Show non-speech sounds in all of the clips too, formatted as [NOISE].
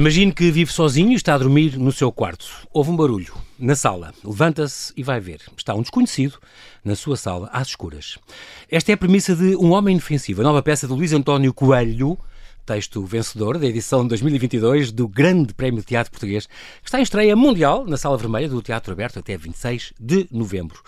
Imagine que vive sozinho e está a dormir no seu quarto. Houve um barulho na sala. Levanta-se e vai ver. Está um desconhecido na sua sala, às escuras. Esta é a premissa de Um Homem Inofensivo, a nova peça de Luís António Coelho, texto vencedor da edição de 2022 do Grande Prémio de Teatro Português, que está em estreia mundial na Sala Vermelha do Teatro Aberto até 26 de novembro.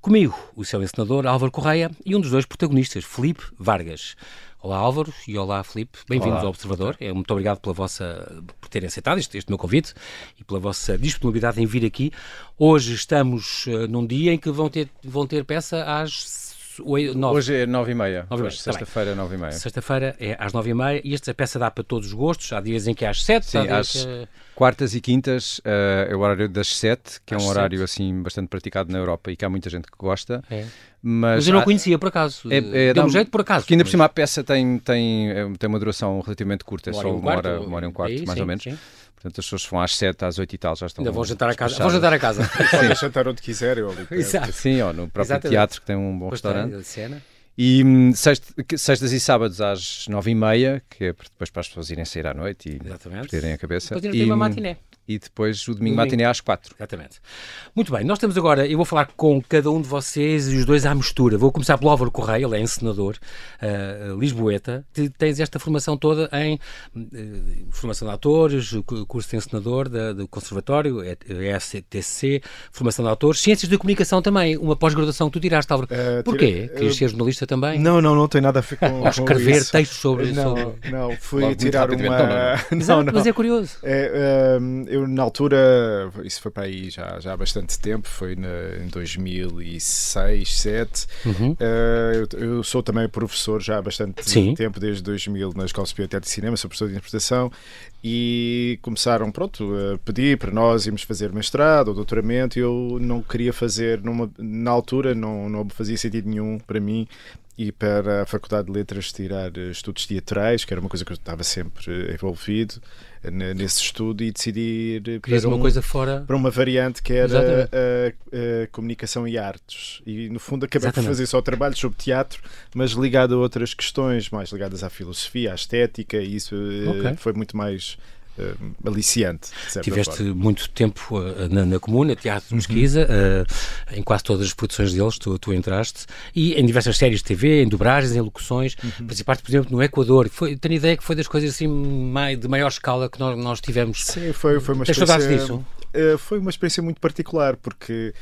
Comigo, o seu encenador Álvaro Correia e um dos dois protagonistas, Felipe Vargas. Olá Álvaro e olá Filipe, bem-vindos ao Observador. É, muito obrigado pela vossa, por terem aceitado este, este meu convite e pela vossa disponibilidade em vir aqui. Hoje estamos uh, num dia em que vão ter, vão ter peça às 9. Hoje é 9 e meia. Hoje, tá sexta-feira, 9 e meia. Sexta-feira é às 9 e meia e esta peça dá para todos os gostos. Há dias em que é às 7. Sim, às que... quartas e quintas uh, é o horário das 7, que às é um horário 7. assim bastante praticado na Europa e que há muita gente que gosta. É. Mas, mas, eu não há, conhecia por acaso. É, é, Deu um jeito por acaso. Porque ainda por cima a peça tem, tem, é, tem uma duração relativamente curta, é só uma hora, uma hora e um quarto, mais sim, ou menos. Sim. Portanto, as pessoas vão às 7, às 8 e tal, já estão. Ainda vão jantar a casa. Vão jantar a casa. [LAUGHS] Podem jantar onde quiserem. Exato. Sim, ou no próprio Exatamente. teatro que tem um bom restaurante. Cena. E hum, sextas e sábados às nove e meia, que é depois para as pessoas irem sair à noite e Exatamente. perderem a cabeça. Depois e, uma hum, matiné e depois o domingo, domingo. matiné às quatro. Exatamente. Muito bem, nós temos agora, eu vou falar com cada um de vocês e os dois à mistura. Vou começar pelo Álvaro Correia, ele é encenador, uh, lisboeta. Tens esta formação toda em uh, formação de atores, curso de encenador da, do Conservatório, ESTC, é formação de atores, ciências de comunicação também, uma pós-graduação que tu tiraste, Álvaro. Uh, Porquê? Tira, Querias ser jornalista também? Não, não, não tem nada a ver com, [LAUGHS] Ou escrever isso. textos sobre... Não, sobre... não, fui tirar uma... Não, não, não. Mas é curioso. É, eu eu, na altura, isso foi para aí já, já há bastante tempo, foi na, em 2006, 2007. Uhum. Uh, eu, eu, sou também professor já há bastante Sim. tempo, desde 2000, na Escola Superior de Teatro e Cinema, sou professor de interpretação e começaram, pronto, a pedir para nós irmos fazer mestrado ou doutoramento e eu não queria fazer, numa, na altura não, não fazia sentido nenhum para mim e para a Faculdade de Letras tirar estudos teatrais, que era uma coisa que eu estava sempre envolvido nesse estudo e decidi ir para, uma um, coisa fora... para uma variante que era a, a, comunicação e artes. E no fundo acabei Exatamente. por fazer só trabalhos sobre teatro, mas ligado a outras questões, mais ligadas à filosofia, à estética, e isso eh, okay. foi muito mais uh, aliciante. Tiveste forma. muito tempo uh, na, na, Comuna, Teatro de Pesquisa, uhum. uh, em quase todas as produções deles tu, tu, entraste, e em diversas séries de TV, em dobragens, em locuções, uhum. participaste, por exemplo, no Equador. Foi, tenho ideia que foi das coisas assim mai, de maior escala que nós, nós tivemos. Sim, foi, foi uma Tens experiência... disso? foi uma experiência muito particular, porque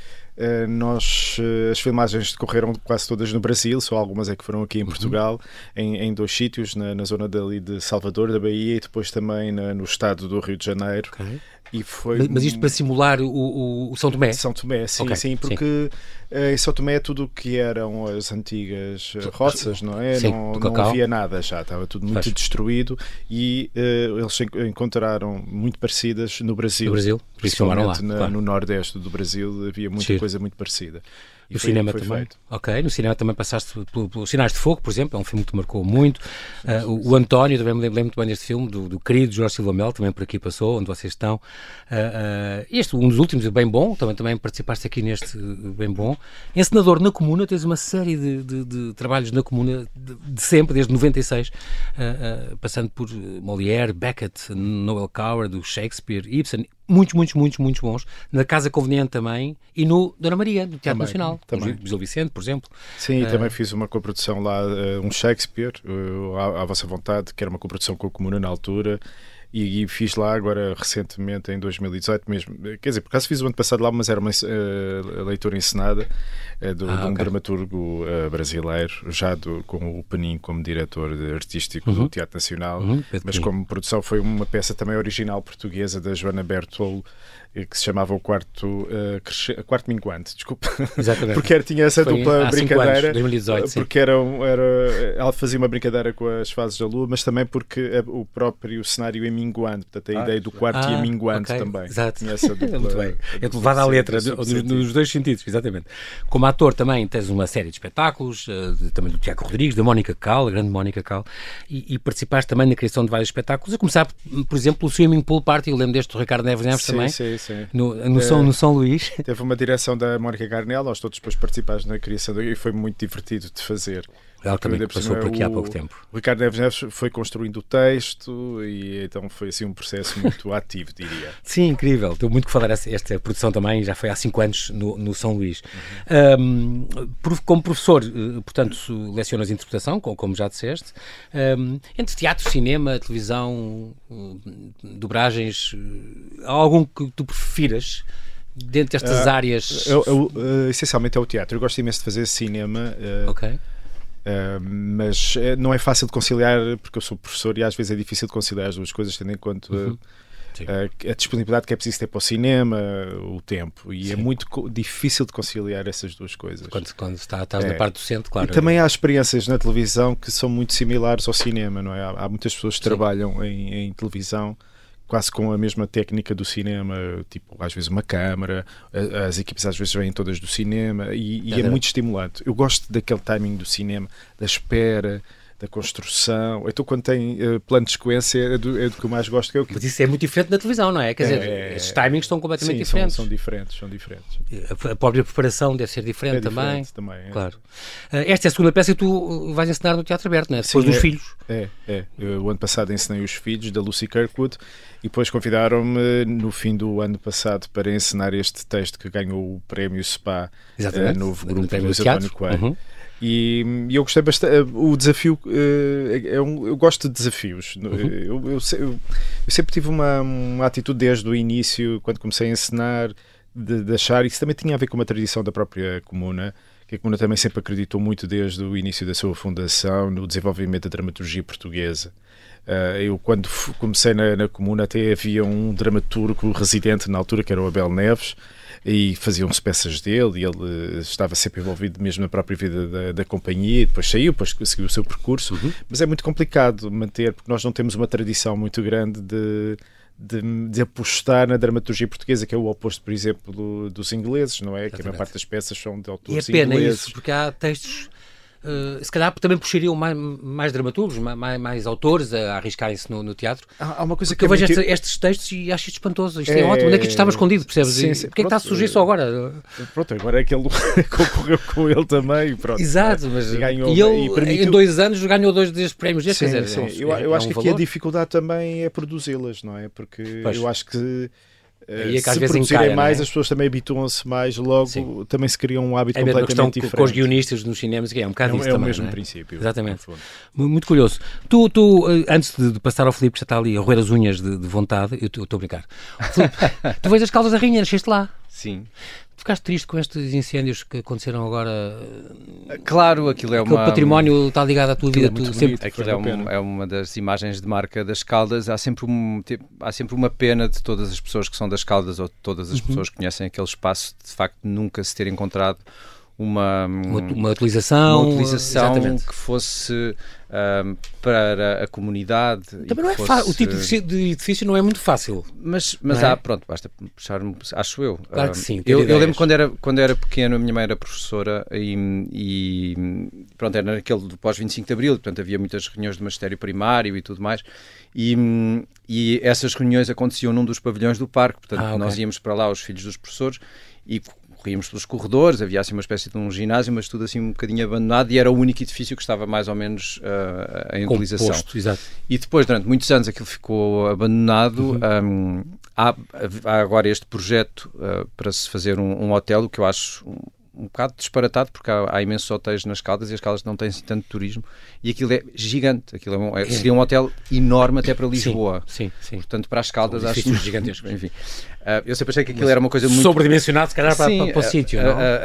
nós, eh, as filmagens decorreram quase todas no Brasil, só algumas é que foram aqui em uhum. Portugal, em, em, dois sítios, na, na, zona dali de Salvador, da Bahia, e depois também na, no estado do Rio de Janeiro. Okay. E foi... Mas isto para simular o, o, o São Tomé? São Tomé, sim, okay. sim, porque sim. Uh, em São Tomé é tudo o que eram as antigas roças, não é? Sim, não, não havia nada já, estava tudo muito Faz. destruído e uh, eles encontraram muito parecidas no Brasil. No Brasil, principalmente lá, na, claro. no nordeste do Brasil havia muita Sim. coisa muito parecida. E no foi, cinema foi também. Feito. Ok, no cinema também passaste pelos Sinais de Fogo, por exemplo, é um filme que te marcou muito. Uh, o, o, António, também me lembro muito bem deste filme, do, do querido Jorge Silva Mel, também por aqui passou, onde vocês estão. Uh, uh, este, um dos últimos, bem bom, também, também participaste aqui neste bem bom. Encenador na Comuna, tens uma série de, de, de trabalhos na Comuna de, de sempre, desde 96, passando por Molière, Beckett, Noel Coward, Shakespeare, Ibsen, muitos, muitos, muitos, muitos bons. Na Casa Conveniente também e no Dona Maria, do Teatro também, Nacional. Também. Gil Vicente, por exemplo. Sim, uh, também fiz uma coprodução lá, uh, um Shakespeare, uh, à, à, vossa vontade, que era uma coprodução com a Comuna na altura. E, e, fiz lá agora recentemente em 2018 mesmo. Quer dizer, por acaso fiz o ano passado lá, mas era uma uh, leitura encenada uh, do, ah, de um okay. dramaturgo uh, brasileiro, já do, com o Penin como diretor artístico uhum. do Teatro Nacional, uhum, mas como produção foi uma peça também original portuguesa da Joana Bertolo que se chamava o quarto, uh, quarto minguante, desculpa. Exatamente. [LAUGHS] porque era, tinha essa Foi dupla brincadeira. Anos, 2018, porque era, era, ela fazia uma brincadeira com as fases da lua, mas também porque o próprio cenário é minguante, portanto a ah, ideia do quarto ah, ia minguante okay. também. Exato. Tinha essa [LAUGHS] dupla, Muito bem. É levada à letra, nos, nos, dois sentidos, exatamente. Como ator também tens uma série de espetáculos, uh, também do Tiago Rodrigues, da Mónica Cal, a grande Mónica Cal, e, e, participaste também na criação de vários espetáculos, a começar, por exemplo, o Swimming Pool Party, eu lembro deste do Ricardo Neves Neves também. Sim, sim. No, no, São, no São Luís. Teve uma direção da Mónica Garnel, nós todos depois participámos na criação e foi muito divertido de fazer. Ela também passou por aqui há pouco tempo. O Ricardo Neves Neves foi construindo o texto e então foi assim um processo muito [LAUGHS] ativo, diria. Sim, incrível. Estou muito que falar esta, produção também, já foi há cinco anos no, no São Luís. Uhum. Um, como professor, eh, portanto, lecionas interpretação, como já disseste, um, entre teatro, cinema, televisão, dobragens, eh, há algum que tu prefiras? dentro destas uh, áreas? Eu, eu, uh, essencialmente é o teatro. Eu gosto imenso de fazer cinema. Uh, ok. Uh, mas não é fácil de conciliar porque eu sou professor e às vezes é difícil de conciliar as duas coisas, tendo em conta uhum. uh, a disponibilidade que é preciso ter para o cinema, o tempo, e é Sim. é muito difícil de conciliar essas duas coisas. Quando, quando está, estás é. na parte docente, claro. E também há experiências na televisão que são muito similares ao cinema, não é? Há, há muitas pessoas que Sim. trabalham em, em televisão quase com a mesma técnica do cinema, tipo, às vezes uma câmara, as equipes às vezes vêm todas do cinema e, e é muito estimulante. Eu gosto daquele timing do cinema, da espera, da construção. Então, quando tem uh, plano de sequência, é do, é do, que eu mais gosto. Que é o que... Mas isso é muito diferente na televisão, não é? Quer é, dizer, é, esses timings estão completamente sim, diferentes. São, são, diferentes, são diferentes. A, própria preparação deve ser diferente, é também. também é. Claro. Uh, esta é a segunda peça que tu vais ensinar no Teatro Aberto, não é? Depois sim, dos é, filhos. É, é. Eu, o ano passado ensinei os filhos da Lucy Kirkwood e depois convidaram-me no fim do ano passado para ensinar este texto que ganhou o prémio SPA, uh, novo grupo do António Coelho. Uhum. E, e, eu gostei bastante. Eh, o desafio uh, é um, eu gosto de desafios. Uhum. Eu, eu, eu, eu, sempre tive uma, uma atitude desde o início, quando comecei a ensinar, de, de, achar. Isso também tinha a ver com uma tradição da própria comuna, que a comuna também sempre acreditou muito desde o início da sua fundação no desenvolvimento da dramaturgia portuguesa. Eu, quando comecei na, na comuna, até havia um dramaturgo residente na altura, que era o Abel Neves e faziam-se peças dele e ele estava sempre envolvido mesmo na própria vida da, da companhia, depois saiu, depois seguiu o seu percurso, uhum. mas é muito complicado manter, porque nós não temos uma tradição muito grande de, de, de, apostar na dramaturgia portuguesa, que é o oposto, por exemplo, do, dos ingleses, não é? Exatamente. Que a maior parte das peças são de autores ingleses. E é pena ingleses. isso, porque há textos Uh, se calhar também puxariam mais, mais dramaturgos, mais, mais autores a arriscarem-se no, no, teatro. Há, uma coisa que eu vejo muito... estes, estes, textos e acho isto espantoso. Isto é, é ótimo. Onde é que isto estava escondido, percebes? Sim, sim. Porquê é que está a surgir só agora? Pronto, agora é que ele [LAUGHS] concorreu com ele também. Pronto, Exato, mas. E, ganhou, e ele, e permitiu... em dois anos, ganhou dois destes prémios. Sim, dizer, sim. É eu, eu é acho um que valor. aqui a dificuldade também é produzi-las, não é? Porque pois. eu acho que é que se produzirem mais, é? as pessoas também habituam-se mais, logo Sim. também se cria um hábito é completamente diferente. Com os guionistas nos cinemas, é um bocado é, isso é também, o mesmo princípio. Exatamente. Muito curioso. Tu, tu, eh, antes de passar ao Filipe, que já está ali a roer as unhas de, de vontade, eu estou a brincar. Filipe, [LAUGHS] tu vês as Caldas da Rainha, nasceste lá. Sim. Ficaste triste com estes incêndios que aconteceram agora? Claro, aquilo é uma... O património está ligado à tua vida. É tu sempre... Aquilo é, um, é, uma das imagens de marca das Caldas. Há sempre, um, há sempre uma pena de todas as pessoas que são das Caldas ou todas as uhum. pessoas que conhecem aquele espaço, de facto, nunca se ter encontrado uma, uma, uma utilização, uma utilização que fosse um, para a comunidade. Também não é fosse... O tipo de edifício não é muito fácil. Mas, mas há, é? pronto, basta puxar acho eu. Claro que sim. Eu, eu, lembro quando era, quando era pequeno, a minha mãe era professora e, e pronto, era naquele do pós-25 de Abril, portanto havia muitas reuniões de magistério primário e tudo mais. E, e essas reuniões aconteciam num dos pavilhões do parque, portanto ah, okay. nós íamos para lá, os filhos dos professores, e corríamos pelos corredores, havia assim uma espécie de um ginásio, mas tudo assim um bocadinho abandonado e era o único edifício que estava mais ou menos uh, em Composto, utilização. Exato. E depois, durante muitos anos, aquilo ficou abandonado. Uhum. Um, há, há, agora este projeto uh, para se fazer um, um, hotel, o que eu acho um bocado disparatado, porque há, há, imensos hotéis nas Caldas e as Caldas não têm assim tanto turismo, e aquilo é gigante, aquilo é um, é, seria um hotel enorme até para Lisboa. Sim, sim. sim. Portanto, para as Caldas São acho [LAUGHS] gigantescos. Enfim, uh, eu sempre achei que aquilo Mas era uma coisa muito sobredimensionado, se calhar, para, sim, para, para o sítio.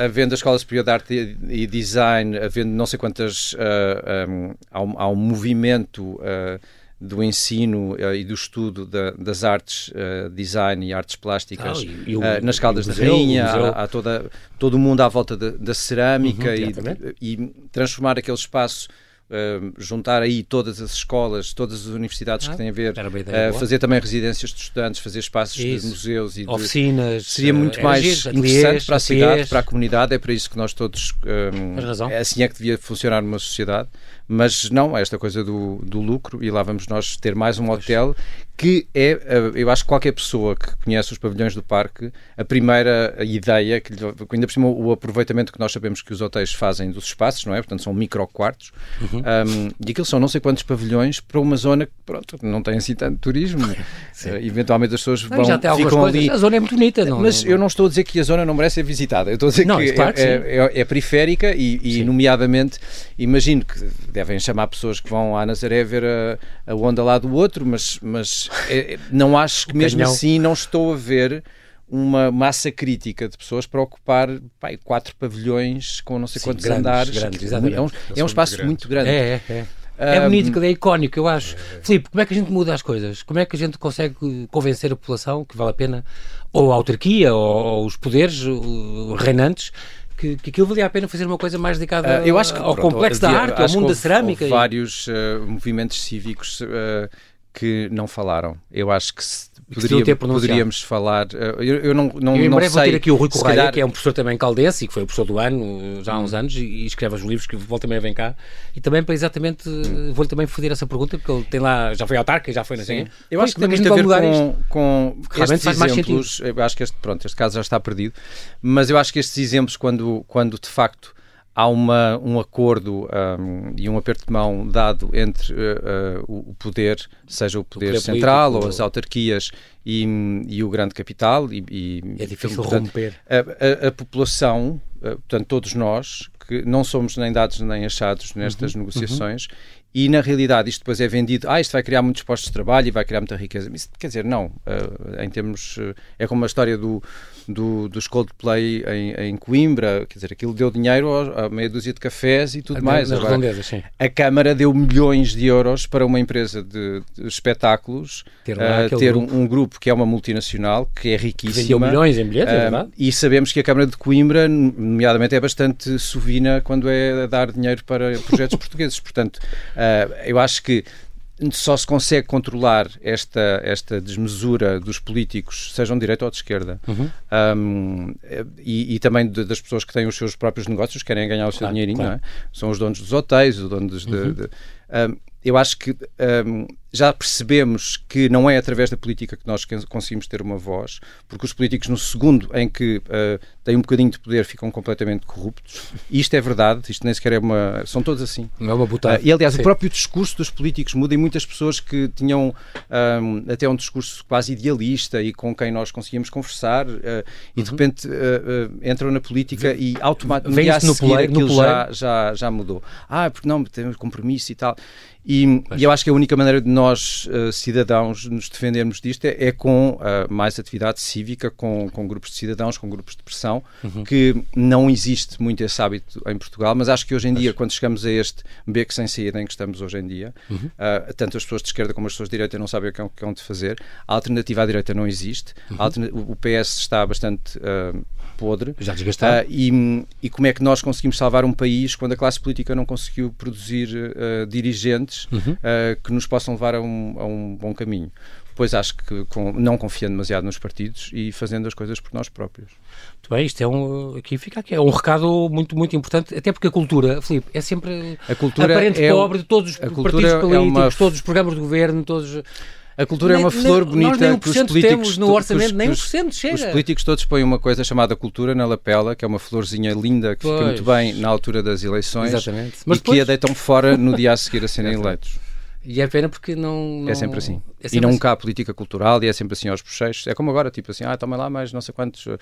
Havendo a Escola Superior de Arte e, e Design, havendo não sei quantas, uh, um, há, um, há um movimento uh, do ensino uh, e do estudo da, das artes, uh, design e artes plásticas ah, e, e o, uh, nas Caldas da Rainha, há, há, toda, todo o mundo à volta da, da cerâmica uhum, e, e, transformar aquele espaço uh, juntar aí todas as escolas, todas as universidades ah, que têm a ver, uh, fazer também residências de estudantes, fazer espaços isso. de museus e de oficinas. Seria muito mais interessante para a cidade, para a comunidade. É para isso que nós todos. Um, é assim é que devia funcionar uma sociedade. Mas não, esta coisa do, do lucro, e lá vamos nós ter mais um hotel que é, eh, eu acho que qualquer pessoa que conhece os pavilhões do parque, a primeira ideia, que ainda por cima o aproveitamento que nós sabemos que os hotéis fazem dos espaços, não é? Portanto, são micro quartos, uhum. Um, e aquilo são não sei quantos pavilhões para uma zona que, pronto, não tem assim tanto turismo. [LAUGHS] uh, eventualmente as pessoas vão, já tem ficam coisas. ali. A zona é muito bonita, não Mas não, eu não estou a dizer que a zona não merece ser visitada, eu estou a dizer não, que, é, que é, é, é, periférica e, e nomeadamente, imagino que devem chamar pessoas que vão à Nazaré ver a, a onda lá do outro, mas, mas é, é, não acho que mesmo assim não estou a ver uma massa crítica de pessoas para ocupar pai, quatro pavilhões com não sei Sim, quantos grandes, andares. Grandes, é, um, é um espaço muito, muito grande. É, é, é. É bonito, é icónico, eu acho. É, é. Filipe, como é que a gente muda as coisas? Como é que a gente consegue convencer a população que vale a pena, ou a autarquia, ou, ou os poderes reinantes, que, que aquilo valia a pena fazer uma coisa mais dedicada uh, eu acho que, ao pronto, complexo da arte, ao mundo da cerâmica. Houve vários uh, movimentos cívicos uh, que não falaram. Eu acho que se Poderia, poderíamos falar. Eh, eu, eu não, não, eu em não breve sei, vou ter aqui o Rui Correia, calhar... que é um professor também caldense e que foi o professor do ano já há uns hum. anos e, escreve os livros que volta também vem cá. E também para exatamente. Hum. Vou-lhe também foder essa pergunta, porque ele tem lá. Já foi autarca, já foi na assim, Eu acho que tem a ver com, com estes exemplos. eu acho que este, pronto, este caso já está perdido, mas eu acho que estes exemplos, quando, quando de facto há uma, um acordo um, e um aperto de mão dado entre uh, uh, o poder, seja o poder, o poder central político, ou as autarquias e, e, o grande capital. E, e é difícil portanto, romper. A, a, a população, uh, portanto, todos nós, que não somos nem dados nem achados nestas uhum, negociações, uhum. e na realidade isto depois é vendido, ah, isto vai criar muitos postos de trabalho e vai criar muita riqueza. Isso, quer dizer, não. em termos. é como a história do do, dos Coldplay em, em Coimbra, quer dizer, aquilo deu dinheiro a meia dúzia de cafés e tudo a mais. Agora, a Câmara deu milhões de euros para uma empresa de, de espetáculos ter, uh, ter grupo. Um, um, grupo que é uma multinacional, que é riquíssima. Vendeu milhões em bilhetes, uh, é verdade? E sabemos que a Câmara de Coimbra, nomeadamente, é bastante sovina quando é a dar dinheiro para projetos [LAUGHS] portugueses. Portanto, uh, eu acho que só se consegue controlar esta, esta desmesura dos políticos, sejam de direita ou de esquerda, uhum. um, e, e, também de, das pessoas que têm os seus próprios negócios, querem ganhar o seu claro, dinheirinho, claro. É? São os donos dos hotéis, os donos uhum. de, de um, eu acho que um, já percebemos que não é através da política que nós conseguimos ter uma voz, porque os políticos, no segundo em que uh, têm um bocadinho de poder, ficam completamente corruptos. E isto é verdade, isto nem sequer é uma. São todos assim. Não é uma botada. Uh, e aliás, Sim. o próprio discurso dos políticos muda e muitas pessoas que tinham um, até um discurso quase idealista e com quem nós conseguíamos conversar uh, e de uhum. repente entram na política e automaticamente no seguir, aquilo já, já, já mudou. Ah, porque não, temos compromisso e tal. E, e, eu acho que a única maneira de nós, uh, cidadãos, nos defendermos disto é, é com uh, mais atividade cívica, com, com, grupos de cidadãos, com grupos de pressão, uhum. que não existe muito esse hábito em Portugal, mas acho que hoje em dia, quando chegamos a este beco sem saída em que estamos hoje em dia, uhum. uh, tanto as pessoas de esquerda como as pessoas de direita não sabem o que é, que é de fazer, a alternativa à direita não existe, uhum. o PS está bastante podre. Já desgastado. e, e como é que nós conseguimos salvar um país quando a classe política não conseguiu produzir dirigentes uhum. uh, que nos possam levar a um, a um bom caminho. Pois acho que com, não confiando demasiado nos partidos e fazendo as coisas por nós próprios. Muito bem, isto é um, aqui fica aqui, é um recado muito, muito importante, até porque a cultura, Filipe, é sempre a cultura aparente é, pobre de todos os partidos políticos, é uma... todos os programas de governo, todos... A cultura nem, é uma flor nem, bonita nem que os políticos temos no orçamento, os, nem 1% chega. Os políticos todos põem uma coisa chamada cultura na lapela, que é uma florzinha linda que pois. fica muito bem na altura das eleições Exatamente. Mas e depois... que a deitam fora no dia a seguir a serem eleitos. E é pena porque não. não... É sempre assim. É sempre e não assim. cá política cultural e é sempre assim aos bochechos. É como agora, tipo assim, ah, toma lá mais não sei quantos. Uh,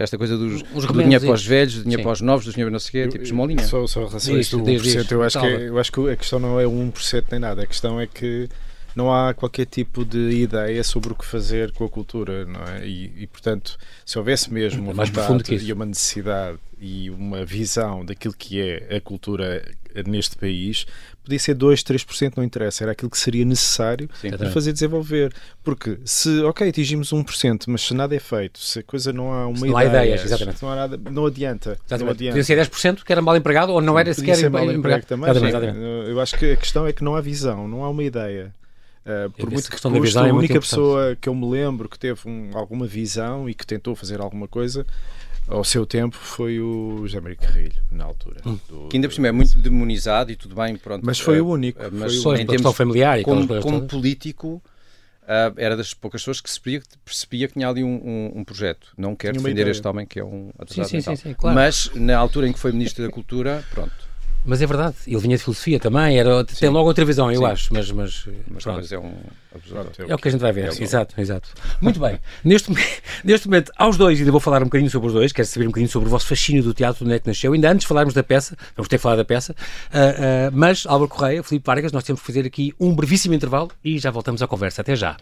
esta coisa dos, Os do dinheiro para os velhos, do dinheiro para os novos, do dinheiro não sei o quê, tipo esmolinha. Só, só relação a isto, 1%, eu acho, que, eu acho que a questão não é o 1% nem nada. A questão é que não há qualquer tipo de ideia sobre o que fazer com a cultura, não é? E, e portanto, se houvesse mesmo uma que vontade e uma necessidade e uma visão daquilo que é a cultura neste país, podia ser 2, 3%, não interessa, era aquilo que seria necessário Sim. para fazer desenvolver. Porque se, ok, atingimos 1%, mas se nada é feito, se a coisa não há uma Se não há ideia, ideias, exatamente. não há nada, não adianta. Não Exatamente. adianta. Podia ser 10% que era mal empregado ou não era Podia sequer mal empregado. emprego também. Exatamente, exatamente. Eu acho que a questão é que não há visão, não há uma ideia. Uh, por muito que é a muito única pessoa que eu me lembro que teve um- alguma visão e que tentou fazer alguma coisa ao seu tempo foi o José Maria Carrilho, na altura. Hum. do- Que ainda por cima é muito demonizado e tudo bem, pronto. Mas foi eh, o único, eh, foi Mas o Pois, em termos familiar e como, como político, ah, era das poucas pessoas que se percebia, percebia que tinha ali um, um- um projeto. Não quero defender ideia. este homem que é um atrasado sim, mental. sim, sim, claro. Mas na altura em que foi Ministro da Cultura, pronto. Mas é verdade, ele vinha de filosofia também, era, tem logo outra visão, eu Sim. acho, mas, mas, Mas, é um. Pronto, É o que a gente vai ver, É o- exato, exato. Muito bem, neste, [LAUGHS] neste momento, aos dois, ainda vou falar um bocadinho sobre os dois, quero saber um bocadinho sobre o vosso fascínio do teatro, onde é que nasceu, ainda antes de falarmos da peça, vamos ter que falar da peça, ah, ah, mas Álvaro Correia, Filipe Vargas, nós temos que fazer aqui um brevíssimo intervalo e já voltamos à conversa, até já.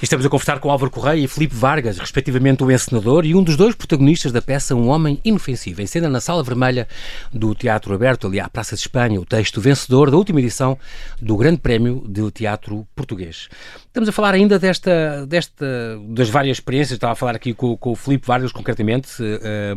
E Estamos a conversar com Álvaro Correia e Filipe Vargas, respectivamente o encenador e um dos dois protagonistas da peça Um Homem Inofensivo, em cena na Sala Vermelha do Teatro Aberto, ali à Praça de Espanha, o texto vencedor da última edição do Grande Prémio de Teatro Português. Estamos a falar ainda desta, desta das várias experiências, estava a falar aqui com, com o Filipe Vargas concretamente, eh,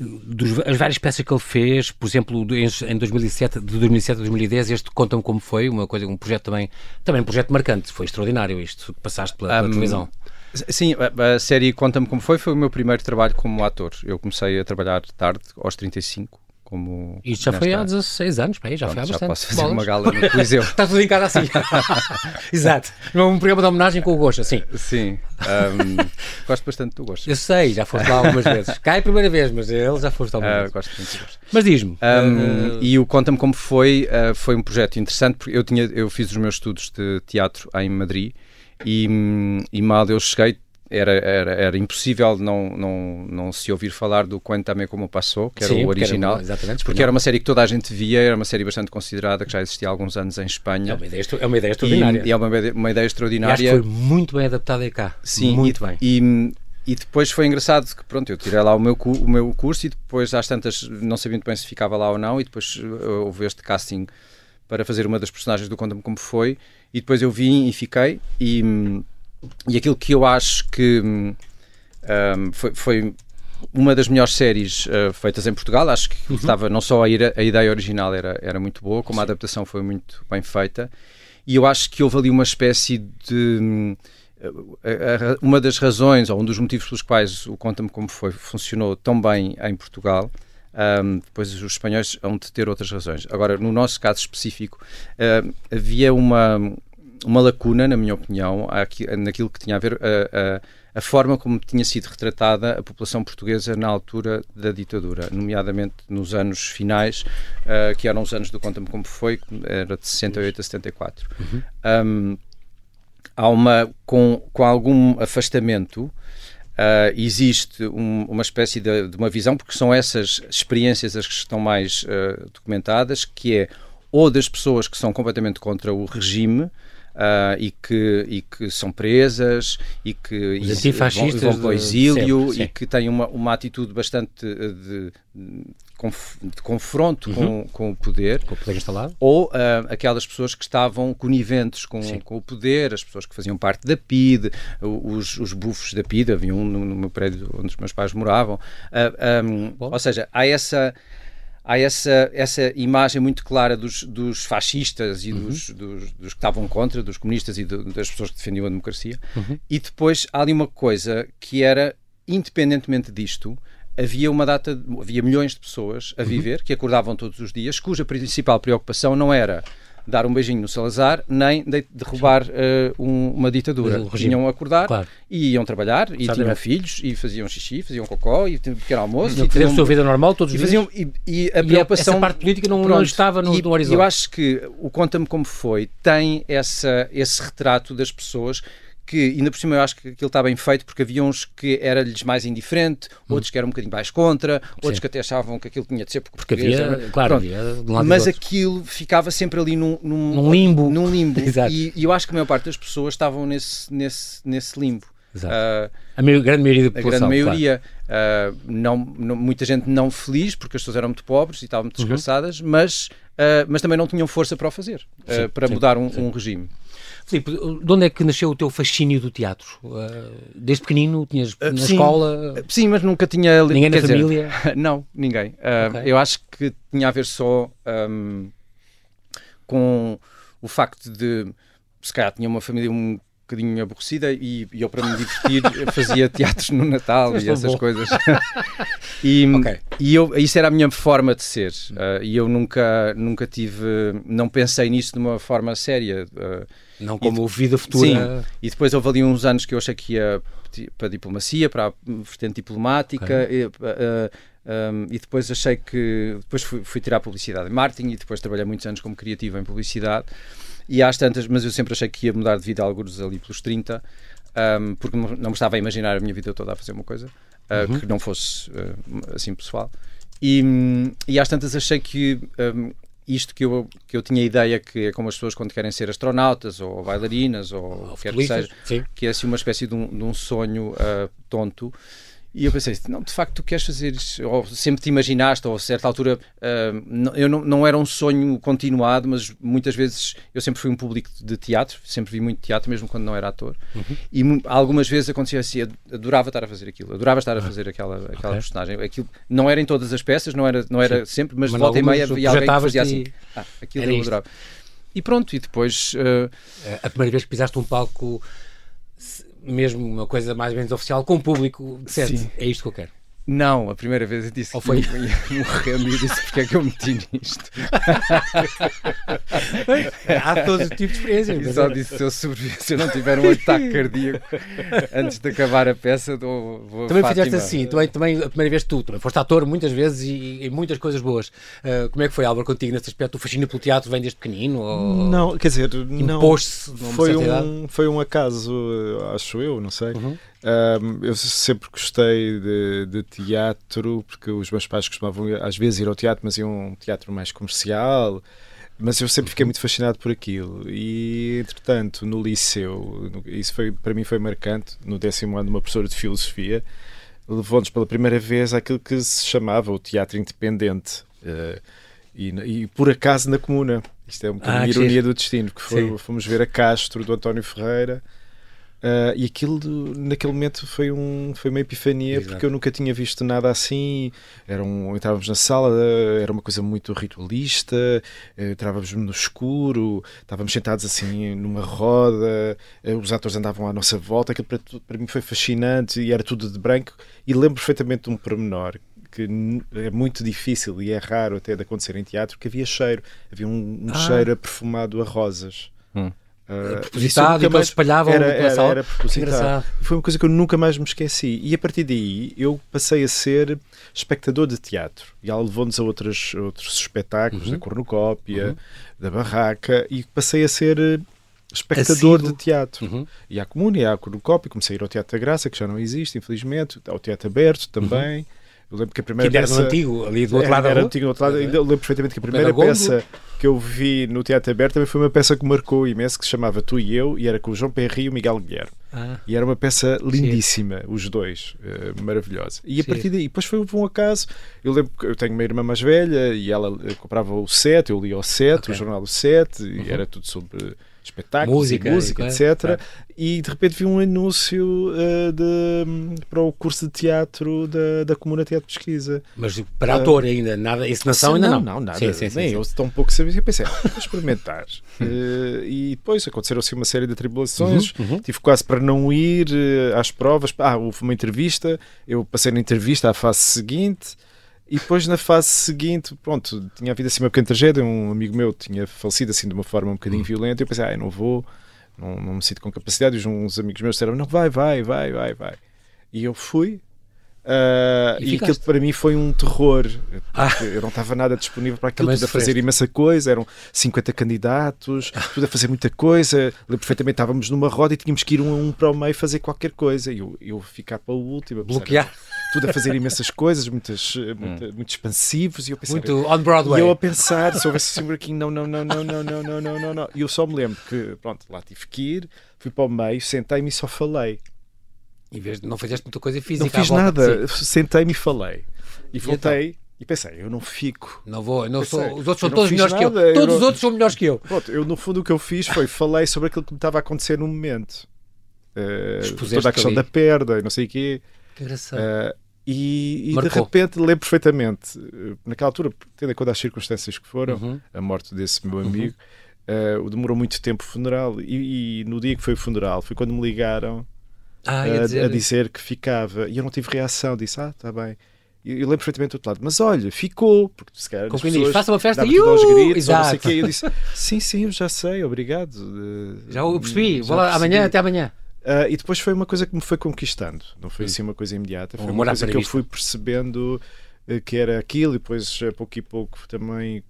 dos, as várias peças que ele fez, por exemplo, em, em 2007, de 2007 a 2010, este Conta-me Como Foi, uma coisa, um projeto também, também um projeto marcante, foi extraordinário isto, que passaste pela, pela Um, televisão. Sim, a, a série Conta-me Como Foi foi o meu primeiro trabalho como ator. Eu comecei a trabalhar tarde, aos 35, como... Isto já foi nesta- há 16 anos, para aí, já Pronto, foi há já bastante. posso fazer Bolas. uma gala no [LAUGHS] Coliseu. Está tudo em casa assim. [LAUGHS] Exato. Um programa de homenagem com o Gosto, assim. Sim, um, [LAUGHS] gosto bastante do gosto. Eu sei, já foste lá algumas vezes. Cai a primeira vez, mas ele já foste algumas Ah, vezes. gosto muito do gosto. Mas diz-me. Um, eh, e o Conta-me Como Foi uh, foi um projeto interessante porque eu, tinha, eu fiz os meus estudos de teatro em Madrid e, hum, e mal eu cheguei era, era, era impossível não, não, não se ouvir falar do Cuéntame Como Passou, que era sim, o porque era original. exatamente, porque era uma série que toda a gente via, era uma série bastante considerada, que já existia há alguns anos em É Espanha. uma ideia, é uma ideia extraordinária. E, e é uma, ideia- uma ideia E acho que extraordinária. foi muito bem adaptada cá. Sim, muito e, bem. E, e depois foi engraçado que, pronto, eu tirei lá o meu, o meu curso e depois, às tantas, não sabia muito bem se ficava lá ou não. E depois uh, houve este casting para fazer uma das personagens do Conta-me Como Foi. E depois eu vim e fiquei. E, hum, e aquilo que eu acho que hum, hum, foi, foi uma das melhores séries uh, feitas em Portugal. Acho que Uhum. estava não só a, a ideia original era, era muito boa, como a adaptação foi muito bem feita. E eu acho que houve ali uma espécie de. hum, a- uma das razões, ou um dos motivos pelos quais o Conta-me Como Foi funcionou tão bem em Portugal, hum, depois os espanhóis hão de ter outras razões. Agora, no nosso caso específico, hum, havia uma, uma lacuna, na minha opinião, aqui- naquilo que tinha a ver a, a- a forma como tinha sido retratada a população portuguesa na altura da ditadura, nomeadamente nos anos finais, ah, que eram os anos do Conta-me Como Foi, era de 68 a 74. Hum, há uma com, com algum afastamento ah, existe um- uma espécie de, de uma visão porque são essas experiências as que estão mais ah, documentadas que é ou das pessoas que são completamente contra o regime ah, e, que, e que são presas e que Os antifascistas vão, vão para o exílio sempre, e que têm uma, uma atitude bastante eh, de, de conf- de confronto com, com o poder Com o poder instalado. ou ah, aquelas pessoas que estavam coniventes com, Sim. com o poder, as pessoas que faziam parte da PIDE, o- os, os bufos da PIDE, havia um no, no meu prédio onde os meus pais moravam. Ah, ahm, Bom. ou seja, há essa. Há essa, essa imagem muito clara dos, dos fascistas e dos, dos, dos que estavam contra, dos comunistas e do- das pessoas que defendiam a democracia. E depois há ali uma coisa que era, independentemente disto, havia uma data, havia milhões de pessoas a viver que acordavam todos os dias, cuja principal preocupação não era dar um beijinho no Salazar, nem de derrubar eh, um- uma ditadura. Tinham acordar Claro. e iam trabalhar e Exatamente. tinham filhos e faziam xixi, faziam cocó e tinham pequeno almoço Não e fazer a tinham- sua vida normal todos e, os faziam, dias. e, e a E preocupação essa parte política não, não Pronto, estava no, e, no horizonte. Eu acho que o Conta-me Como Foi tem essa, esse retrato das pessoas que, ainda por cima, eu acho que aquilo está bem feito porque havia uns que era-lhes mais indiferente, hum. outros que eram um bocadinho mais contra, outros Sim. que até achavam que aquilo tinha de ser porque, porque havia, claro, havia um Mas aquilo ficava sempre ali num, num, num limbo. [LAUGHS] Num limbo. [LAUGHS] e, e, eu acho que a maior parte das pessoas estavam nesse, nesse, nesse limbo. Uh, a grande maioria da população. A grande maioria. Claro. Uh, não, não, muita gente não feliz, porque as pessoas eram muito pobres e estavam muito uhum. desgraçadas, mas, uh, mas também não tinham força para o fazer, sim, para sim, mudar um, um regime. Filipe, de onde é que nasceu o teu fascínio do teatro? desde pequenino, tinhas na sim, escola? Sim, mas nunca tinha... Ninguém na família? Dizer, [LAUGHS] não, ninguém. Okay. Eu acho que tinha a ver só um, com o facto de... Se calhar tinha uma família um bocadinho aborrecida e, e eu para me divertir [LAUGHS] fazia teatros no Natal e essas bom. coisas [LAUGHS] e, okay. e eu, isso era a minha forma de ser uh, e eu nunca nunca tive não pensei nisso de uma forma séria uh, não como e, vida futura sim, e depois houve ali uns anos que eu achei que ia para a diplomacia para a vertente diplomática okay. e, uh, um, e depois achei que depois fui, fui tirar publicidade e marketing e depois trabalhei muitos anos como criativo em publicidade e às tantas, mas eu sempre achei que ia mudar de vida alguns ali pelos 30, um, porque não me estava a imaginar a minha vida toda a fazer uma coisa uh, uhum. que não fosse uh, assim pessoal. E, e às tantas achei que um, isto que eu, que eu tinha ideia que é como as pessoas quando querem ser astronautas ou bailarinas ou, o que quer que seja, sim. que é assim uma espécie de um, de um sonho uh, tonto e eu pensei, não, de facto, tu queres fazer isso, ou sempre te imaginaste, ou a certa altura, uh, eu não, não era um sonho continuado, mas muitas vezes eu sempre fui um público de teatro, sempre vi muito teatro, mesmo quando não era ator, uhum. e algumas vezes acontecia assim, adorava estar a fazer aquilo, adorava estar a fazer aquela, aquela okay. personagem. Aquilo não era em todas as peças, não era, não era sempre, mas, mas de volta e meia havia alguém que fazia assim, ah, aquilo eu adorava. E pronto, e depois. Uh, a primeira vez que pisaste um palco mesmo uma coisa mais ou menos oficial, com o público, certo? É isto que eu quero. Não, a primeira vez eu disse Ou foi? que ia [LAUGHS] morrendo e disse porque é que eu meti nisto. Há todo tipo de experiência. E só disse se eu, se eu não tiver um ataque cardíaco antes de acabar a peça, dou, vou Também fizeste assim, também, também a primeira vez tu, também foste ator muitas vezes e, e muitas coisas boas. Uh, como é que foi, Álvaro, contigo nesse aspecto? O fascínio pelo teatro vem desde pequenino? Ou... Não, quer dizer, não. Foi um, foi um acaso, acho eu, não sei. Uhum um, eu sempre gostei de, de, teatro, porque os meus pais costumavam às vezes ir ao teatro, mas iam um teatro mais comercial. Mas eu sempre fiquei muito fascinado por aquilo. E, entretanto, no liceu, isso foi, para mim foi marcante, no décimo ano, uma professora de filosofia levou-nos pela primeira vez àquilo que se chamava o teatro independente. Uh, e, e, por acaso na comuna. Isto é um bocadinho ah, ironia do destino, que foi, fomos ver a Castro do António Ferreira Uh, e aquilo naquele momento foi, um, foi uma epifania Exato. porque eu nunca tinha visto nada assim. Era um, entrávamos na sala, era uma coisa muito ritualista, uh, entrávamos no escuro, estávamos sentados assim numa roda, uh, os atores andavam à nossa volta. Aquilo para, para mim foi fascinante e era tudo de branco. E lembro perfeitamente de um pormenor que é muito difícil e é raro até de acontecer em teatro, que havia cheiro, havia um, um ah. cheiro perfumado a rosas. Hum. Uh, propositado e depois espalhavam era, era, sala. Era propositado. Foi uma coisa que eu nunca mais me esqueci. E a partir daí eu passei a ser espectador de teatro. E ela levou-nos a outros, outros espetáculos, uhum. da cornucópia, uhum. da barraca, e passei a ser eh, espectador de teatro. Uhum. E à comuna, e à cornucópia, comecei a ir ao Teatro da Graça, que já não existe, infelizmente, ao Teatro Aberto também. Uhum. Eu lembro que a primeira que peça... era antigo, ali do outro lado era, era antigo do outro lado. Ainda lembro perfeitamente que a primeira peça que eu vi no Teatro Aberto também foi uma peça que marcou imenso, que se chamava Tu e Eu, e era com o João Perry e o Miguel Guilherme. Ah. E era uma peça lindíssima, Sim. os dois, uh, maravilhosa. E a Sim. partir daí, depois foi um acaso. Eu lembro que eu tenho uma irmã mais velha e ela eh, comprava o set, eu lia o set, okay. o jornal o set, uhum. e era tudo sobre espetáculos música, e música, etc. E de repente vi um anúncio uh, de, para o curso de teatro da, da Comuna Teatro Pesquisa. Mas para uh, ator ainda, nada, encenação ainda não? Não, nada, sim, sim, nem sim, eu tão pouco sabia. Eu pensei, ah, vou experimentar. uh, [LAUGHS] e depois aconteceram assim uma série de tribulações, uhum, uhum. tive quase para não ir às provas. Ah, houve uma entrevista, eu passei na entrevista à fase seguinte. E depois na fase seguinte, pronto, tinha havido assim uma pequena tragédia, um amigo meu tinha falecido assim de uma forma um bocadinho hum. violenta, e eu pensei, ah, eu não vou, não, não me sinto com capacidade, e uns amigos meus disseram, não, vai, vai, vai, vai, vai. E eu fui, Uh, e, e aquilo para mim foi um terror. Ah. Eu não estava nada disponível para aquilo, Também tudo a fazer imensa coisa. Eram 50 candidatos, tudo a fazer muita coisa. Lembro perfeitamente, estávamos numa roda e tínhamos que ir um a um para o meio fazer qualquer coisa. E eu, eu ficar para o último. Bloquear. Tudo a fazer imensas [LAUGHS] coisas, muitas, hum. muito, muito expansivos. E eu pensei, muito on Broadway. E eu a pensar, se houvesse assim um buraquinho, não, não, não, não, não, não, não, não, não, não. E eu só me lembro que, pronto, lá tive que ir, fui para o meio, sentei-me e só falei. Em vez de não fizeste muita coisa física. Não fiz nada, sentei-me e falei. E, e voltei. Então? E pensei, eu não fico. Não vou, não pensei, sou, os outros são todos melhores nada, que eu. Todos eu os outros são melhores que eu. Pronto, eu no fundo o que eu fiz foi falei sobre aquilo que me estava a acontecer no momento. Uh, toda a questão ali. da perda e não sei o quê. Que engraçado. Uh, e, e de repente lembro perfeitamente, eh, naquela altura, tendo em conta as circunstâncias que foram, uhum. a morte desse meu uhum. amigo, uhum. uh, demorou muito tempo o funeral. E, e, no dia que foi o funeral, foi quando me ligaram ah, a, dizer... a, dizer... que ficava. E eu não tive reação, disse: Ah, está bem. E eu lembro perfeitamente do outro lado, mas olha, ficou, porque se calhar as pessoas faça uma festa e aos gritos, Exato. não sei o quê. Eu disse: Sim, sim, eu já sei, obrigado. Já o percebi, já vou lá amanhã, até amanhã. Uh, e depois foi uma coisa que me foi conquistando, não foi assim uma coisa imediata, foi um uma coisa que eu fui percebendo uh, que era aquilo, e depois a pouco e pouco também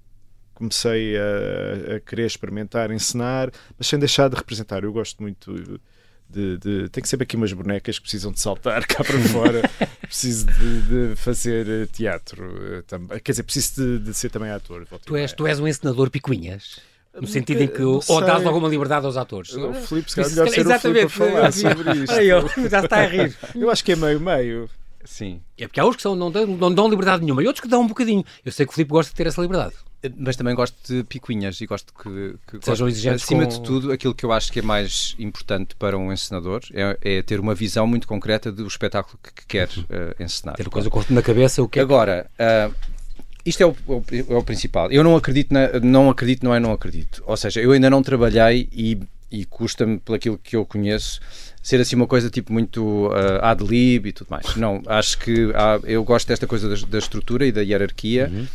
comecei a, a, querer experimentar, encenar, mas sem deixar de representar. Eu gosto muito de, de, tem que ser aqui umas bonecas que precisam de saltar [LAUGHS] cá para fora, preciso de, de, fazer teatro uh, também, quer dizer, preciso de, de ser também ator. Tu és, tu és um encenador picuinhas? No sentido em que ou dás alguma liberdade aos atores. O Filipe, se calhar, melhor ser Exatamente, o Filipe a falar sobre isto. Eu, [LAUGHS] já está a rir. Eu acho que é meio-meio. Sim. É porque há uns que são, não, dão, não dão liberdade nenhuma e outros que dão um bocadinho. Eu sei que o Filipe gosta de ter essa liberdade. Mas também gosto de picuinhas e gosto que, que sejam exigentes. Acima com... de tudo, aquilo que eu acho que é mais importante para um encenador é, é ter uma visão muito concreta do espetáculo que, que quer uh, encenar. Ter coisa na cabeça o que é Agora, uh, isto é o, é o, principal. Eu não acredito, na, não acredito, não é não acredito. Ou seja, eu ainda não trabalhei e, e custa-me, pelo aquilo que eu conheço, ser assim uma coisa tipo muito uh, ad lib e tudo mais. Não, acho que há, eu gosto desta coisa da, da, estrutura e da hierarquia uhum.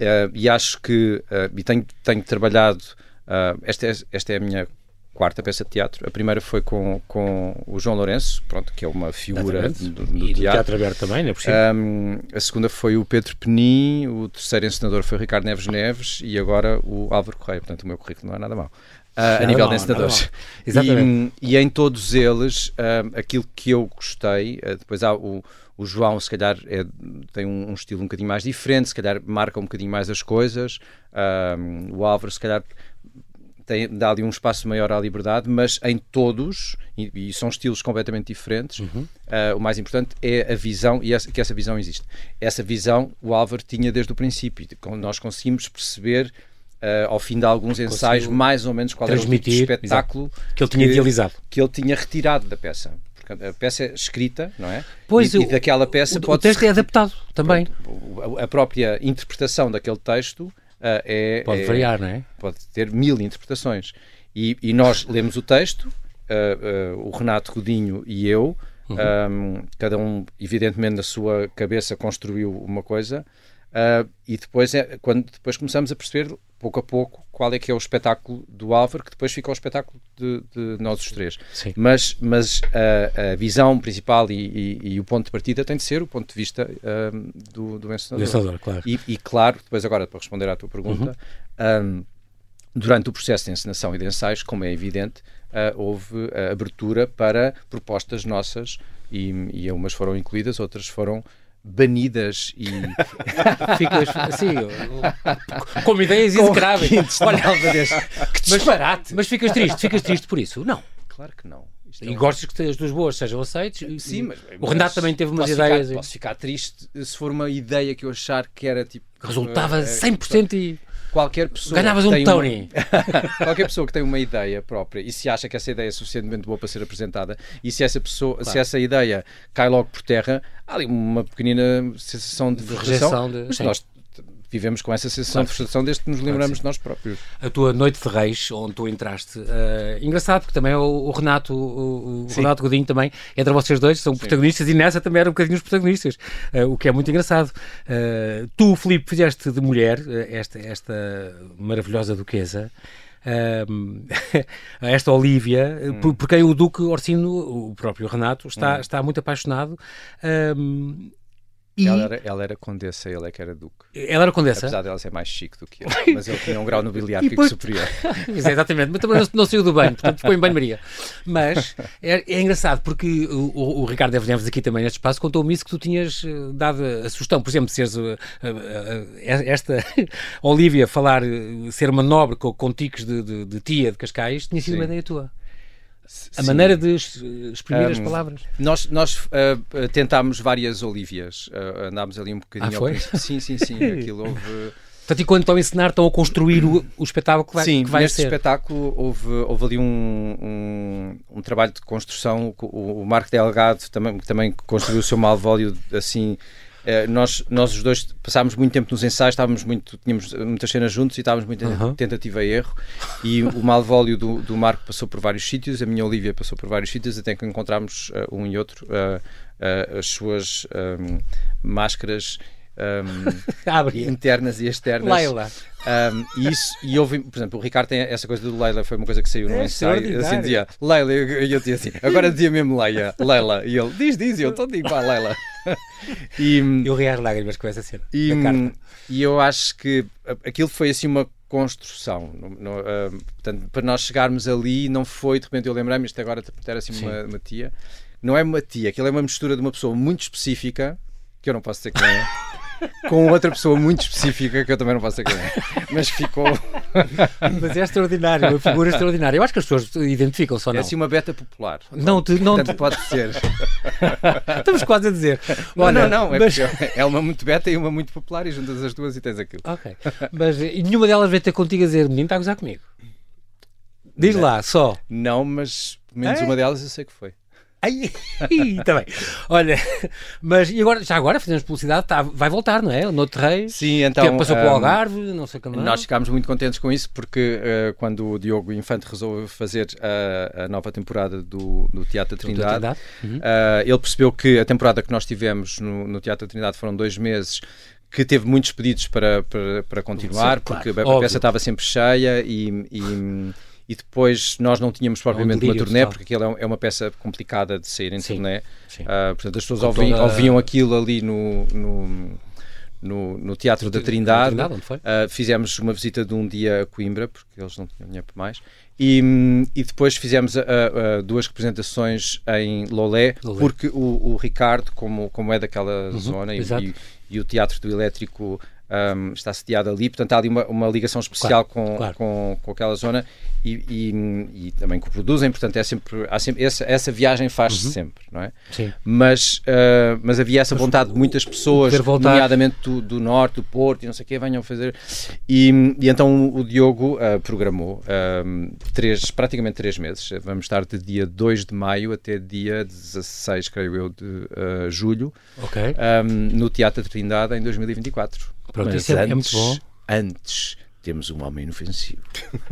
Uh, e acho que, uh, e tenho, tenho trabalhado, esta, é, esta é a minha quarta peça de teatro. A primeira foi com, com o João Lourenço, pronto, que é uma figura do, do, e teatro. teatro aberto também, não é possível? Um, a segunda foi o Pedro Penin, o terceiro encenador foi o Ricardo Neves Neves e agora o Álvaro Correia. Portanto, o meu currículo não é nada mau. A nível mal, de encenadores. Exatamente. E, e, em todos eles, uh, aquilo que eu gostei, uh, depois há o, o João, se calhar, é, tem um, um, estilo um bocadinho mais diferente, se calhar marca um bocadinho mais as coisas. o Álvaro, se calhar, tem, dá ali um espaço maior à liberdade, mas em todos, e, e são estilos completamente diferentes, uhum. uh, o mais importante é a visão e essa, que essa visão existe. Essa visão o Álvaro tinha desde o princípio. Nós conseguimos perceber Uh, ao fim de alguns ensaios, mais ou menos qual era o tipo espetáculo que ele tinha que, idealizado. Que ele tinha retirado da peça. Porque a peça é escrita, não é? Pois, e, o, e daquela peça o, pode o texto é adaptado também. Pronto, a própria interpretação daquele texto uh, é, pode é, variar, não é? Pode ter mil interpretações. E, e nós lemos o texto, uh, uh, o Renato Rodinho e eu, uhum. um, cada um, evidentemente, na sua cabeça construiu uma coisa, e depois, é, quando depois começamos a perceber, pouco a pouco, qual é que é o espetáculo do Álvaro, que depois fica o espetáculo de, de nós os três. Sim. Mas, mas a, a visão principal e, e, e, o ponto de partida tem de ser o ponto de vista um, do, do encenador. encenador claro. E, e, claro, depois agora, para responder à tua pergunta, uhum. um, durante o processo de encenação e de ensaios, como é evidente, uh, houve abertura para propostas nossas e, e umas foram incluídas, outras foram banidas e [LAUGHS] ficas assim com ideias execráveis. [LAUGHS] Olha que disparate. mas, mas ficas triste ficas triste por isso? Não. Claro que não. Isto e é gostas que as duas boas sejam aceites? Sim mas, o Renato também teve umas ideias ficar, posso ficar triste se for uma ideia que eu achar que era tipo resultava 100% e qualquer pessoa. Ganhavas um Tony! Uma, [LAUGHS] qualquer pessoa que tem uma ideia própria e se acha que essa ideia é suficientemente boa para ser apresentada e se essa, pessoa, claro. se essa ideia cai logo por terra, há ali uma pequenina sensação de, rejeição. De, mas nós vivemos com essa sensação claro. de frustração desde que nos lembramos claro de nós próprios. A tua Noite de Reis, onde tu entraste, uh, engraçado, porque também o, o Renato, o, o Renato Godinho também, entre vocês dois, são Sim. protagonistas e nessa também eram um bocadinho os protagonistas, uh, o que é muito engraçado. Uh, tu, Filipe, fizeste de mulher esta, esta maravilhosa duquesa. [LAUGHS] esta Olívia, hum. por, por, quem o Duque Orsino, o próprio Renato, está, hum. está muito apaixonado. Um, E... Ela, era, ela era condessa, ele é que era duque. Ela era condessa? Apesar dela ser mais chique do que ele, mas ele tinha um grau nobiliário [LAUGHS] depois... superior. [LAUGHS] exatamente, mas também não, não saiu do banho, portanto ficou em banho-maria. Mas é, é, engraçado porque o, o, o Ricardo Neves aqui também neste espaço contou-me isso que tu tinhas eh, dado a sugestão, por exemplo, seres uh, uh, esta [LAUGHS] Olívia falar, ser uma nobre com, com tiques de, de, de, tia de Cascais, tinha sido Sim. uma ideia tua. A Sim. maneira de exprimir um, as palavras. Nós, nós uh, tentámos várias Olívias, uh, andámos ali um bocadinho. Ah, foi? [LAUGHS] Sim, sim, sim. Aquilo houve. Portanto, enquanto estão a ensinar, estão a construir o, o espetáculo que vai, Sim, que vai neste ser. espetáculo houve, houve ali um, um, um, trabalho de construção. O, o Marco Delgado também, também construiu o seu malvólio assim nós, nós os dois passámos muito tempo nos ensaios, estávamos muito, tínhamos muitas cenas juntos e estávamos muito em tentativa e erro. E o malvólio do, do Marco passou por vários sítios, a minha Olivia passou por vários sítios, até que encontramos uh, um e outro uh, uh, as suas um, máscaras um, [LAUGHS] internas e externas. Leila. Um, e, isso, e houve, por exemplo, o Ricardo tem essa coisa do Leila, foi uma coisa que saiu no é ensaio. Assim dizia Leila, e eu, eu, dizia assim, agora dizia mesmo Leila, Leila. E ele diz, diz, e eu estou digo, pá, Leila. [LAUGHS] E, eu ri às lágrimas com essa cena. E, e eu acho que aquilo foi assim uma construção. No, no, uh, portanto, para nós chegarmos ali, não foi de repente eu lembrei-me, isto agora era assim uma, uma, tia. Não é uma tia, aquilo é uma mistura de uma pessoa muito específica, que eu não posso dizer quem é [LAUGHS] com outra pessoa muito específica que eu também não posso saber, mas ficou. mas é extraordinário, uma figura extraordinária. Eu acho que as pessoas identificam só não. É assim uma beta popular. Não, te, não te... pode ser. Estamos quase a dizer. Olha, não, não, é, mas... é uma muito beta e uma muito popular e juntas as duas e tens aquilo. Ok. Mas nenhuma delas veio ter contigo a dizer, menino, está a gozar comigo. Diz não, lá, só. Não, mas menos é? uma delas eu sei que foi. Ai, também. [LAUGHS] Tá Olha, mas e agora, já agora fazemos publicidade, tá, vai voltar, não é? O Noite Rei. Sim, então. passou um, para o Algarve, não sei como. Nós ficámos muito contentes com isso porque uh, quando o Diogo Infante resolveu fazer a, a nova temporada do, do Teatro da Trindade, Trindade. Uhum. Uh, ele percebeu que a temporada que nós tivemos no, no Teatro da Trindade foram dois meses que teve muitos pedidos para, para, para continuar, Sim, porque claro, a, a peça estava sempre cheia e, e e depois nós não tínhamos propriamente um uma turnê, porque aquilo é, é uma peça complicada de sair em sim, turnê. Sim. Uh, portanto, as pessoas ouviam, toda... ouviam aquilo ali no, no, no, no Teatro da Trindade. Trindade uh, fizemos uma visita de um dia a Coimbra, porque eles não tinham dinheiro para mais. E, e depois fizemos uh, uh, duas representações em Lolé, Lolé. porque o, o, Ricardo, como, como é daquela uhum, zona, e, e, e, o Teatro do Elétrico um, está sediado ali, portanto há ali uma, uma ligação especial claro, com, claro. Com, com aquela zona e, e, e também co-produzem, portanto é sempre, há sempre essa, essa viagem faz-se uhum. sempre, não é? Sim. Mas, uh, mas havia essa vontade de muitas pessoas, nomeadamente do, do, Norte, do Porto e não sei o quê, venham fazer. E, e então o Diogo uh, programou uh, três, praticamente três meses. Vamos estar de dia 2 de maio até dia 16, creio eu, de julho, okay. um, no Teatro de Trindade em 2024. Pronto, Mas isso é, antes, é muito bom. Antes temos um homem inofensivo.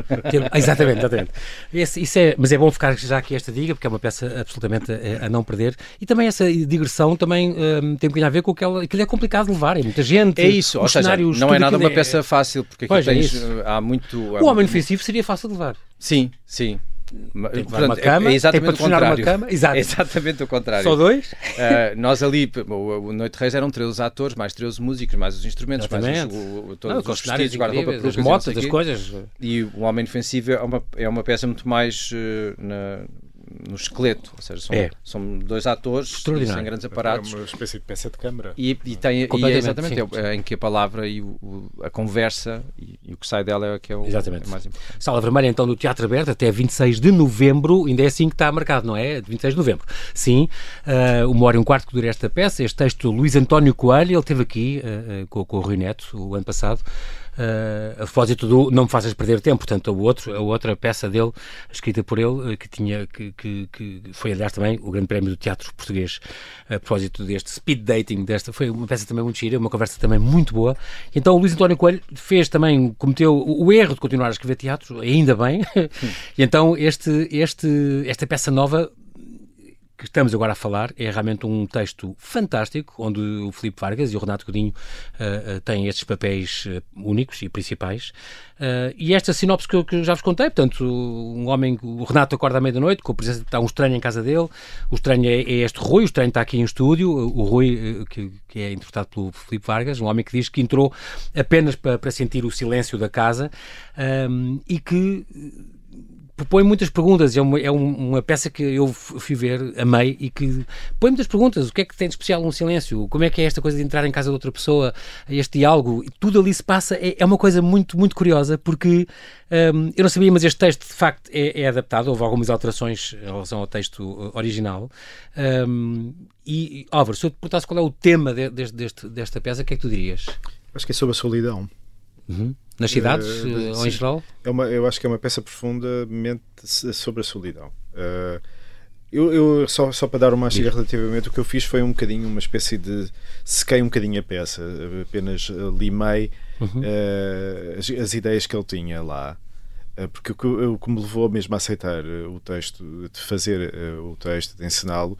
[LAUGHS] exatamente, exatamente. Esse, isso é, mas é bom ficar já aqui esta diga, porque é uma peça absolutamente a, a não perder. E também essa digressão também um, tem um a ver com. Aquilo é complicado de levar, é muita gente. É isso, ou seja, não é nada uma é... peça fácil, porque aqui pois, é tens, é há muito. Há o homem inofensivo seria fácil de levar. Sim, sim. Tem que uma cama, é, exatamente tem para uma cama. Exato. É [LAUGHS] exatamente o contrário. Só dois? Uh, nós ali, o, o Noite Reis eram 13 atores, mais 13 músicos, mais os instrumentos, exatamente. mais os, o, todos Não, os vestidos, guarda-roupa, as motas, as coisas. E o Homem Defensivo é uma, é uma peça muito mais uh, na, no esqueleto, ou seja, são, é. são dois atores sem grandes aparatos. É uma espécie de peça de câmara. E, e tem e é exatamente é, em que a palavra e o, a conversa e, e, o que sai dela é que é o exatamente. É mais importante. Sala Vermelha, então, do Teatro Aberto até 26 de novembro, ainda é assim que está marcado, não é? 26 de novembro. Sim, uh, uma hora e um quarto que dura esta peça, este texto Luís António Coelho, ele esteve aqui uh, uh, com, com o Rui Neto o ano passado. Uh, a propósito do Não Me Faças Perder Tempo, portanto, o outro, a outra peça dele, escrita por ele, uh, que tinha, que, que, que, foi, aliás, também o Grande Prémio do Teatro Português, a propósito deste speed dating, desta, foi uma peça também muito gira, uma conversa também muito boa. Então, o Luís António Coelho fez também, cometeu o, erro de continuar a escrever teatro, ainda bem, [LAUGHS] e então este, este, esta peça nova que estamos agora a falar é realmente um texto fantástico, onde o Filipe Vargas e o Renato Godinho uh, uh, têm estes papéis uh, únicos e principais. e esta sinopse que eu, que eu, já vos contei, portanto, um homem, o Renato acorda à meia-noite, com a presença, está um estranho em casa dele, o estranho é, é este Rui, o estranho está aqui em estúdio, o Rui, que, que, é interpretado pelo Filipe Vargas, um homem que diz que entrou apenas para, para sentir o silêncio da casa um, e que propõe muitas perguntas. É uma, é uma peça que eu fui ver, amei, e que põe muitas perguntas. O que é que tem de especial um silêncio? Como é que é esta coisa de entrar em casa de outra pessoa? Este diálogo? Tudo ali se passa. É, é uma coisa muito, muito curiosa, porque um, eu não sabia, mas este texto de facto é, é, adaptado. Houve algumas alterações em relação ao texto uh, original. Um, e, Álvaro, se eu te perguntasse qual é o tema de, de, deste, desta peça, o que é que tu dirias? Acho que é sobre a solidão. Uhum. Nas cidades, uh, ou em geral? É uma, eu acho que é uma peça profundamente sobre a solidão. Uh, eu, eu, só, só para dar uma chega relativamente, o que eu fiz foi um bocadinho, uma espécie de. sequei um bocadinho a peça, apenas limei uhum. uh, as, as, ideias que ele tinha lá. porque o que, o que me levou mesmo a aceitar o texto, de fazer o texto, de ensiná-lo,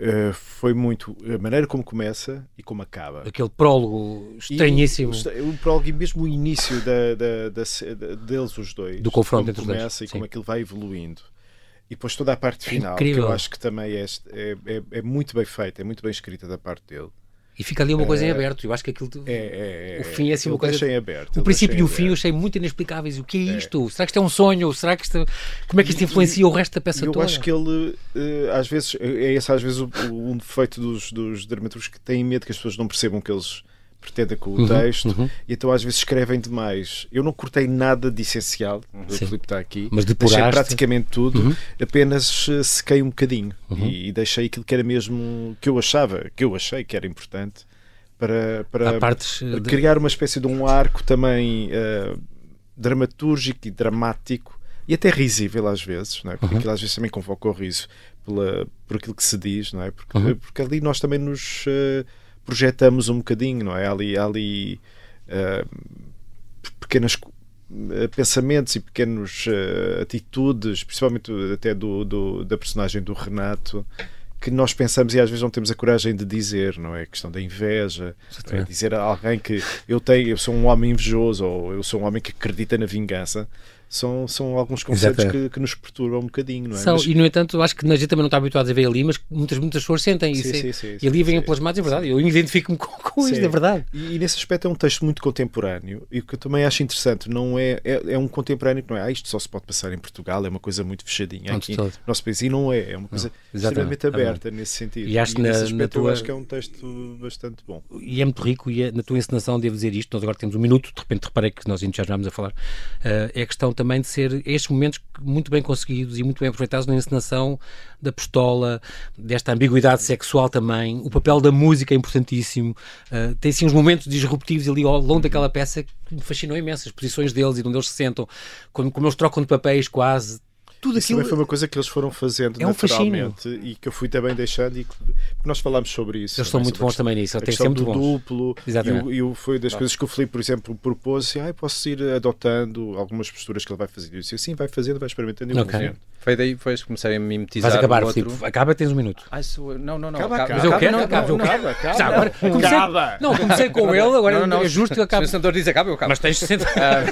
Uh, foi muito a maneira como começa e como acaba. Aquele prólogo estranhíssimo. E, o, o prólogo e mesmo o início da, da, da, deles, os dois. Do confronto entre os dois. começa e Sim. como aquilo vai evoluindo. E depois toda a parte é final, é que eu acho que também é, é, é, é muito bem feita, é muito bem escrita da parte dele. E fica ali uma coisa em aberto. Eu acho que aquilo. É, é, o fim é assim uma coisa. Em aberto, o princípio e o fim eu achei muito inexplicáveis. O que é isto? Será que isto é um sonho? Será que isto. Como é que isto influencia e, o resto da peça eu toda? Eu acho que ele, eh, às vezes, é esse às vezes um defeito dos, dos dramaturgos que têm medo que as pessoas não percebam que eles pretenda com o uhum, texto, uhum. e então às vezes escrevem demais. Eu não cortei nada de essencial, o Filipe está aqui, mas deixei praticamente tudo, uhum. apenas eh, sequei um bocadinho uhum. e, e, deixei aquilo que era mesmo que eu achava, que eu achei que era importante para, para partes criar uma espécie de um arco também uh, dramatúrgico e dramático e até risível às vezes, não é? porque uhum. aquilo às vezes também convoca o riso pela, por aquilo que se diz, não é? porque, uhum. porque ali nós também nos uh, projetamos um bocadinho, não é? Há ali, há ali uh, pequenas pensamentos e pequenas atitudes, principalmente até do, do, da personagem do Renato, que nós pensamos e às vezes não temos a coragem de dizer, não é? A questão da inveja, é? dizer a alguém que eu tenho, eu sou um homem invejoso ou eu sou um homem que acredita na vingança são, são alguns conceitos que, que, nos perturbam um bocadinho, não é? São, mas... E no entanto, acho que a gente também não está habituado a ver ali, mas muitas, muitas pessoas sentem isso. Sim, sim, e ali vêm plasmados, é verdade. Eu identifico-me com, com isto, é verdade. E, e, nesse aspecto é um texto muito contemporâneo e o que eu também acho interessante não é, é, é um contemporâneo que não é, ah, isto só se pode passar em Portugal, é uma coisa muito fechadinha aqui no nosso país. E não é, é uma coisa não, extremamente aberta é nesse sentido. E acho que na, na tua... acho que é um texto bastante bom. E é muito rico e é, na tua encenação, devo dizer isto, nós agora temos um minuto, de repente reparei que nós entusiasmámos a falar, uh, é a questão também de ser estes momentos muito bem conseguidos e muito bem aproveitados na encenação da pistola, desta ambiguidade sexual também. O papel da música é importantíssimo. Uh, tem sim uns momentos disruptivos ali ao longo daquela peça que me fascinou imenso. As posições deles e de onde eles se sentam, como, como eles trocam de papéis quase tudo Isso aquilo. também foi uma coisa que eles foram fazendo é um naturalmente fascínio. e que eu fui também deixando e que, porque nós falámos sobre isso. Eles são muito bons também nisso, que ser muito bons. duplo Exatamente. e, o, e foi das coisas que o Felipe, por exemplo, propôs assim, ah, posso ir adotando algumas posturas que ele vai fazer. Eu disse, assim, vai fazendo, vai experimentando e okay. Foi daí que comecei a mimetizar. Vais acabar, Filipe. Acaba, tens um minuto. Ah, isso, não, não, não. Acaba, acaba. Mas eu quero, não, acaba. Não, não, acaba, acaba. Já, agora, comecei, acaba. Não, comecei com ele, agora não, não, é justo que acabe. Se o senador diz acaba, eu acabo. Mas tens de sentar.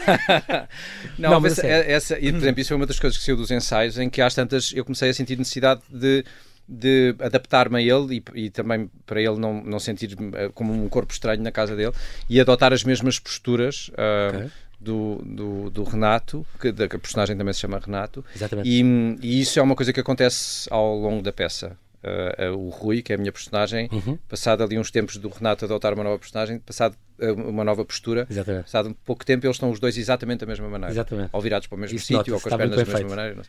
[LAUGHS] não, não, mas essa, essa, e, por exemplo, isso foi uma das coisas que saiu dos ensaios, em que às tantas eu comecei a sentir necessidade de de adaptar-me a ele e, e, também para ele não, não sentir eh, como um corpo estranho na casa dele e adotar as mesmas posturas uh, okay. do, do, do, Renato, que, que a personagem também se chama Renato. Exatamente. E, e, isso é uma coisa que acontece ao longo da peça. Uh, o Rui, que é a minha personagem, uhum. passado ali uns tempos do Renato adotar uma nova personagem, passado uma nova postura, exatamente. um pouco tempo, eles estão os dois exatamente da mesma maneira, exatamente. ou virados para o mesmo sítio, ou com as pernas da mesma maneira.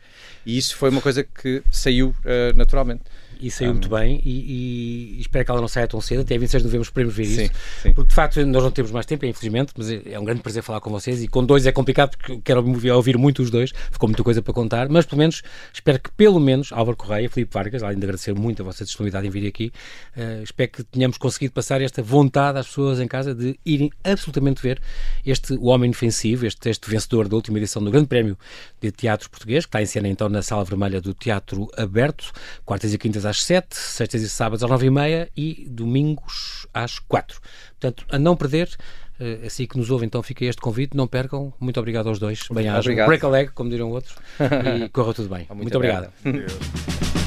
E isso foi uma coisa que saiu naturalmente e saiu um, muito bem e, e, espero que ela não saia tão cedo, até 26 de novembro esperemos ver sim, isso, sim. porque de facto nós não temos mais tempo, infelizmente, mas é, um grande prazer falar com vocês e com dois é complicado porque quero ouvir, ouvir muito os dois, ficou muita coisa para contar, mas pelo menos espero que pelo menos Álvaro Correia, Filipe Vargas, além de agradecer muito a vossa disponibilidade em vir aqui, uh, espero que tenhamos conseguido passar esta vontade às pessoas em casa de irem absolutamente ver este O Homem Defensivo, este, este vencedor da última edição do Grande Prémio de Teatro Português, que está em cena então na Sala Vermelha do Teatro Aberto, quartas e quintas às às 7, sextas e sábados às 9 e meia e domingos às 4. Portanto, a não perder, uh, assim que nos ouve, então fica este convite, não percam. Muito obrigado aos dois. Bem-ajam. Break a leg, como diriam outros. [LAUGHS] e corra tudo bem. Muito, Muito obrigado. obrigado.